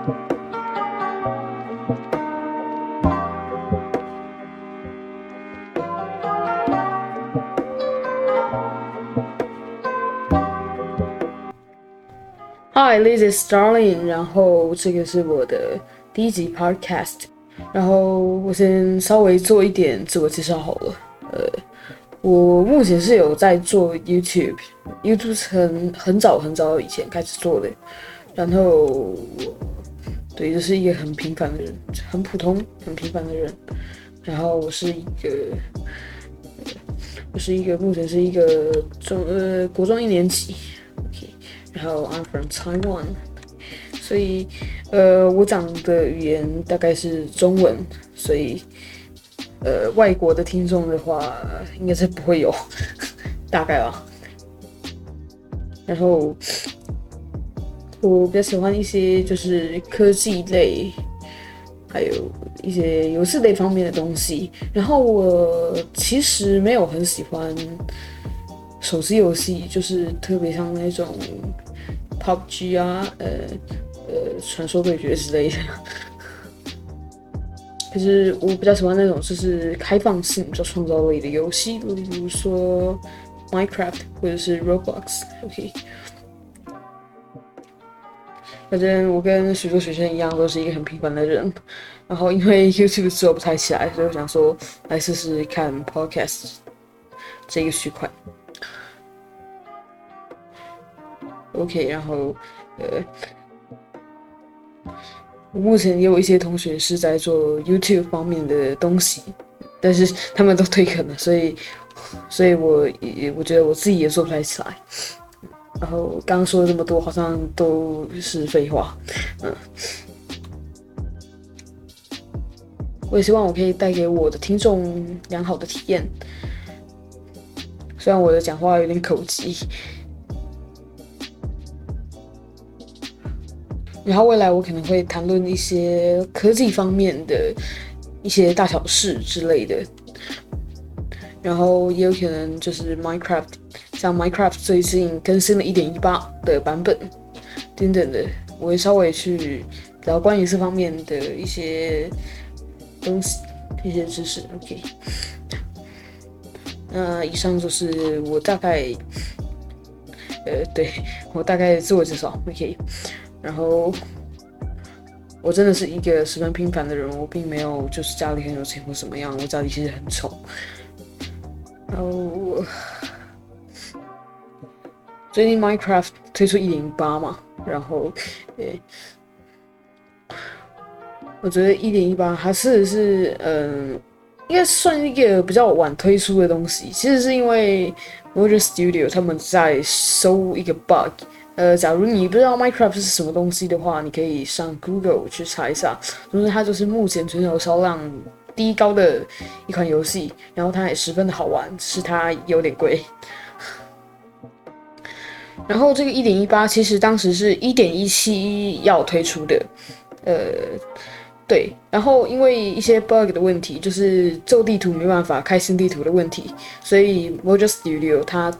Hi, this is Starling。然后这个是我的第一集 Podcast。然后我先稍微做一点自我介绍好了。呃，我目前是有在做 YouTube，YouTube 很很早很早以前开始做的。然后，对，就是一个很平凡的人，很普通、很平凡的人。然后我是一个，我是一个目前是一个中呃国中一年级，OK。然后 I'm from Taiwan，所以呃，我讲的语言大概是中文，所以呃，外国的听众的话应该是不会有，大概啊。然后我比较喜欢一些就是科技类，还有一些游戏类方面的东西。然后我其实没有很喜欢。手机游戏就是特别像那种 PUBG 啊，呃呃，传说对决之类的。可是我比较喜欢那种就是开放性、比较创造类的游戏，比如说 Minecraft 或者是 Roblox。OK，反正我跟许多学生一样，都是一个很平凡的人。然后因为 YouTube 做不太起来，所以我想说来试试看 Podcast 这个区块。OK，然后，呃，我目前也有一些同学是在做 YouTube 方面的东西，但是他们都退坑了，所以，所以我也我觉得我自己也做不太起来。然后刚刚说了这么多，好像都是废话，嗯。我也希望我可以带给我的听众良好的体验，虽然我的讲话有点口急。然后未来我可能会谈论一些科技方面的一些大小事之类的，然后也有可能就是 Minecraft，像 Minecraft 最近更新了一点一八的版本等等的，我会稍微去聊关于这方面的一些东西、一些知识。OK，那以上就是我大概，呃，对我大概自我介绍。OK。然后，我真的是一个十分平凡的人，我并没有就是家里很有钱或什么样，我家里其实很丑。然后，最近 Minecraft 推出一点八嘛，然后，诶，我觉得一点一八还是是嗯，应该算一个比较晚推出的东西。其实是因为 Mojo Studio 他们在收一个 bug。呃，假如你不知道 Minecraft 是什么东西的话，你可以上 Google 去查一下。总之，它就是目前全球销量第一高的一款游戏，然后它也十分的好玩，是它有点贵。然后这个一点一八其实当时是一点一七要推出的，呃，对。然后因为一些 bug 的问题，就是旧地图没办法开新地图的问题，所以 Mojo Studio 它。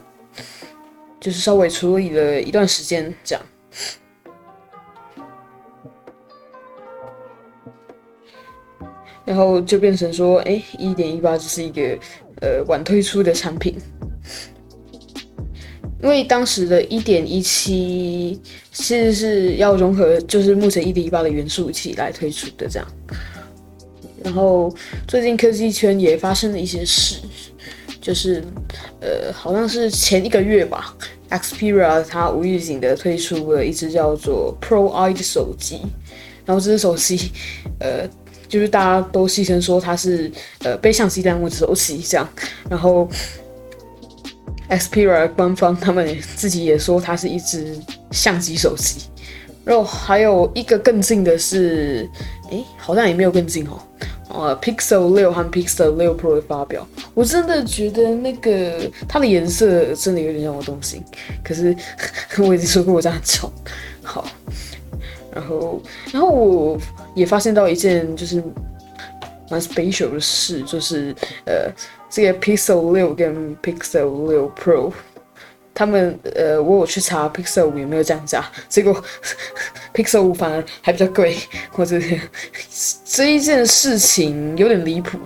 就是稍微处理了一段时间，这样，然后就变成说，哎，一点一八就是一个呃晚推出的产品，因为当时的一点一七其实是要融合，就是目前一点一八的元素一起来推出的这样，然后最近科技圈也发生了一些事。就是，呃，好像是前一个月吧，Xperia 它无预警的推出了一只叫做 Pro I 的手机，然后这只手机，呃，就是大家都戏称说它是呃背相机当的手机这样，然后 Xperia 官方他们自己也说它是一只相机手机，然后还有一个更近的是，诶，好像也没有更近哦。呃，Pixel 六和 Pixel 六 Pro 的发表，我真的觉得那个它的颜色真的有点让我动心。可是 我已经说过我家很丑。好，然后然后我也发现到一件就是蛮 special 的事，就是呃，这个 Pixel 六跟 Pixel 六 Pro，他们呃，我有去查 Pixel 五有没有降价，结果 Pixel 五反而还比较贵，或者这一件事情有点离谱。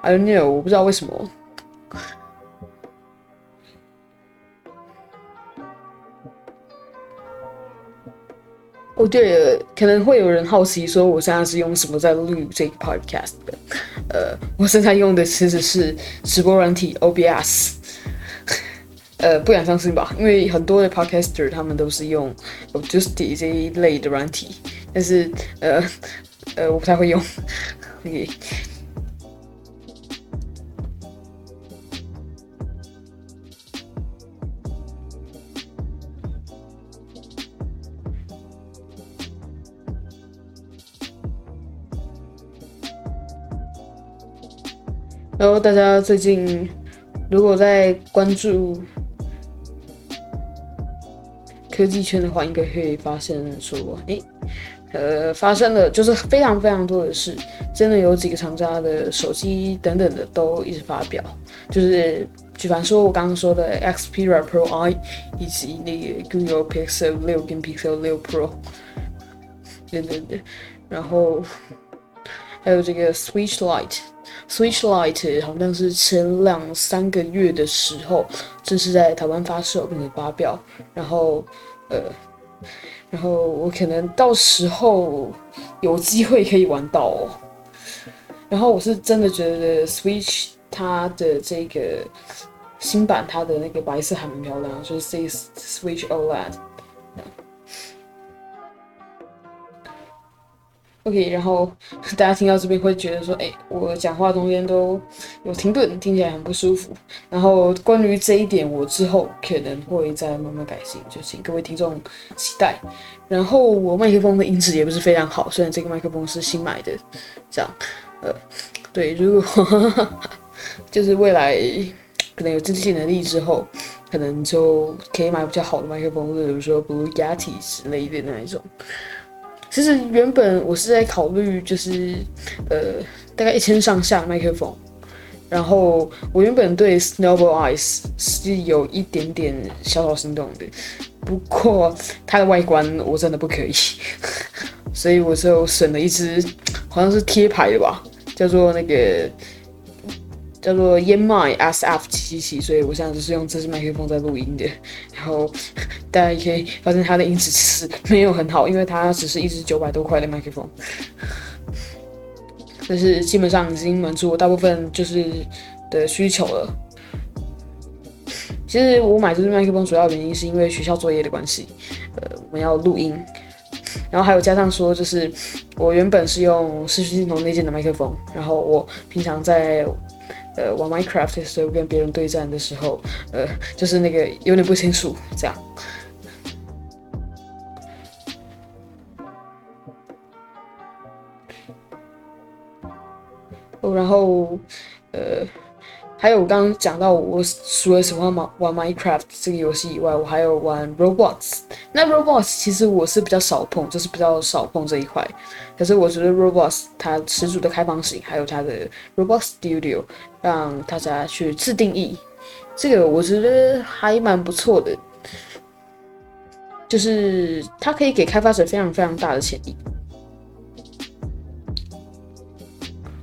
I don't know，我不知道为什么。哦，对了，可能会有人好奇说，我现在是用什么在录这个 podcast 的？呃，我现在用的其实是直播软体 OBS。呃，不敢相信吧？因为很多的 podcaster 他们都是用 Audacity 这一类的软体，但是呃呃，我不太会用。OK。然后大家最近如果在关注科技圈的话，应该会发现说，哎，呃，发生了就是非常非常多的事，真的有几个厂家的手机等等的都一直发表，就是举凡说我刚刚说的 Xperia Pro I 以及那个 Google Pixel 六跟 Pixel 六 Pro 等等的，然后还有这个 Switch Lite。Switch Lite 好像是前两三个月的时候，正是在台湾发售并且发表，然后，呃，然后我可能到时候有机会可以玩到哦。然后我是真的觉得 Switch 它的这个新版，它的那个白色还蛮漂亮，就是 Switch OLED。OK，然后大家听到这边会觉得说，哎，我讲话中间都有停顿，听起来很不舒服。然后关于这一点，我之后可能会再慢慢改进，就请各位听众期待。然后我麦克风的音质也不是非常好，虽然这个麦克风是新买的，这样，呃，对，如果 就是未来可能有经济能力之后，可能就可以买比较好的麦克风，比如说 Blue Yeti 之类的那一种。其实原本我是在考虑，就是呃大概一千上下麦克风，然后我原本对 Snowball Ice 是有一点点小小心动的，不过它的外观我真的不可以，所以我就省了一支好像是贴牌的吧，叫做那个。叫做燕麦 SF 七七七，所以我现在就是用这支麦克风在录音的。然后 大家可以发现它的音质其实没有很好，因为它只是一支九百多块的麦克风。但是基本上已经满足我大部分就是的需求了。其实我买这支麦克风主要原因是因为学校作业的关系，呃，我们要录音，然后还有加上说就是我原本是用视讯镜头内建的麦克风，然后我平常在。呃，玩 Minecraft 的时候跟别人对战的时候，呃，就是那个有点不清楚这样。哦，然后，呃。还有我刚刚讲到，我除了喜欢玩玩 Minecraft 这个游戏以外，我还有玩 Robots。那 Robots 其实我是比较少碰，就是比较少碰这一块。可是我觉得 Robots 它十足的开放性，还有它的 Robot Studio，让大家去自定义，这个我觉得还蛮不错的。就是它可以给开发者非常非常大的潜力。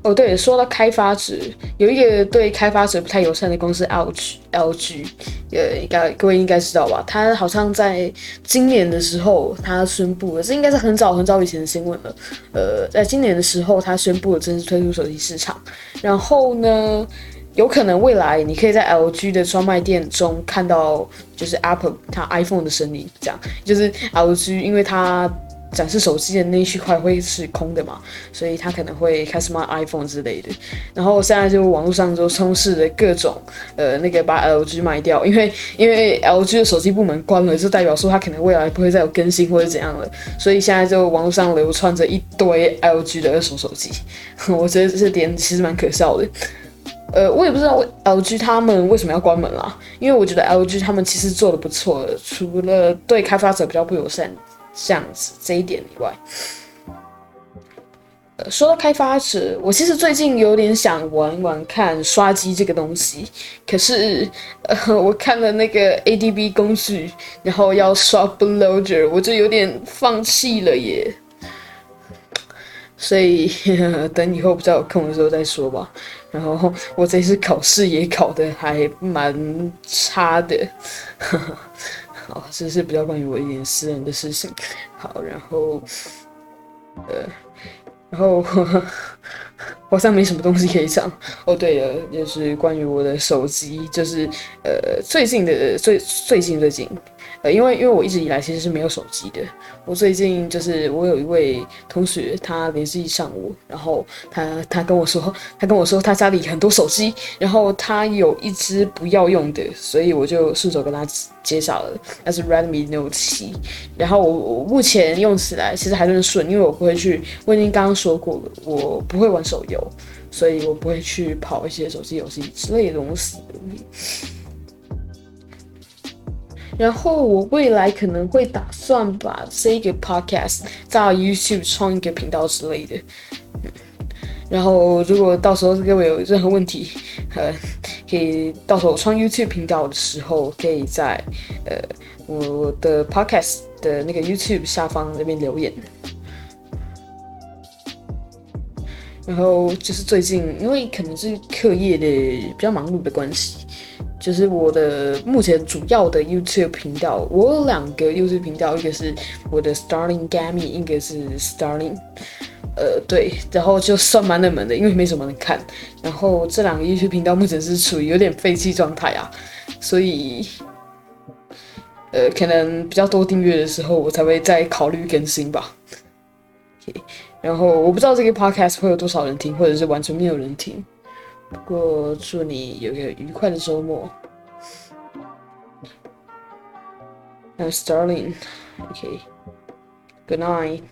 哦，对，说到开发者，有一个对开发者不太友善的公司 LG，LG，呃，应该各位应该知道吧？他好像在今年的时候，他宣布了，这应该是很早很早以前的新闻了。呃，在今年的时候，他宣布了正式推出手机市场。然后呢，有可能未来你可以在 LG 的专卖店中看到，就是 Apple 它 iPhone 的身影，这样，就是 LG，因为它。展示手机的那一区块会是空的嘛，所以他可能会开始卖 iPhone 之类的。然后现在就网络上就充斥着各种呃那个把 LG 卖掉，因为因为 LG 的手机部门关了，就代表说它可能未来不会再有更新或者怎样了。所以现在就网络上流传着一堆 LG 的二手手机，我觉得这点其实蛮可笑的。呃，我也不知道 LG 他们为什么要关门啦，因为我觉得 LG 他们其实做的不错，除了对开发者比较不友善。这样子这一点以外，呃，说到开发者，我其实最近有点想玩玩看刷机这个东西，可是呃，我看了那个 ADB 工具，然后要刷 Blogger，我就有点放弃了耶。所以 等以后比较有空的时候再说吧。然后我这次考试也考的还蛮差的，呵 呵好，这是比较关于我一点私人的事情。好，然后呃，然后好像没什么东西可以讲。哦，对了，就是关于我的手机，就是呃最近的最最近最近。呃，因为因为我一直以来其实是没有手机的。我最近就是我有一位同学，他联系上我，然后他他跟我说，他跟我说他家里很多手机，然后他有一只不要用的，所以我就顺手跟他介绍了，那是 Redmi Note 七。然后我我目前用起来其实还算顺，因为我不会去，我已经刚刚说过了，我不会玩手游，所以我不会去跑一些手机游戏之类的东西。然后我未来可能会打算把这个 podcast 在 YouTube 创一个频道之类的。然后如果到时候各位有任何问题，呃，可以到时候创 YouTube 频道的时候，可以在呃我的 podcast 的那个 YouTube 下方那边留言。然后就是最近因为可能是课业的比较忙碌的关系。就是我的目前主要的 YouTube 频道，我有两个 YouTube 频道，一个是我的 Starling Gaming，一个是 Starling，呃，对，然后就算蛮冷门的，因为没什么人看。然后这两个 YouTube 频道目前是处于有点废弃状态啊，所以，呃，可能比较多订阅的时候，我才会再考虑更新吧。然后我不知道这个 Podcast 会有多少人听，或者是完全没有人听。不过，祝你有个愉快的周末。I'm Starling. Okay. Good night.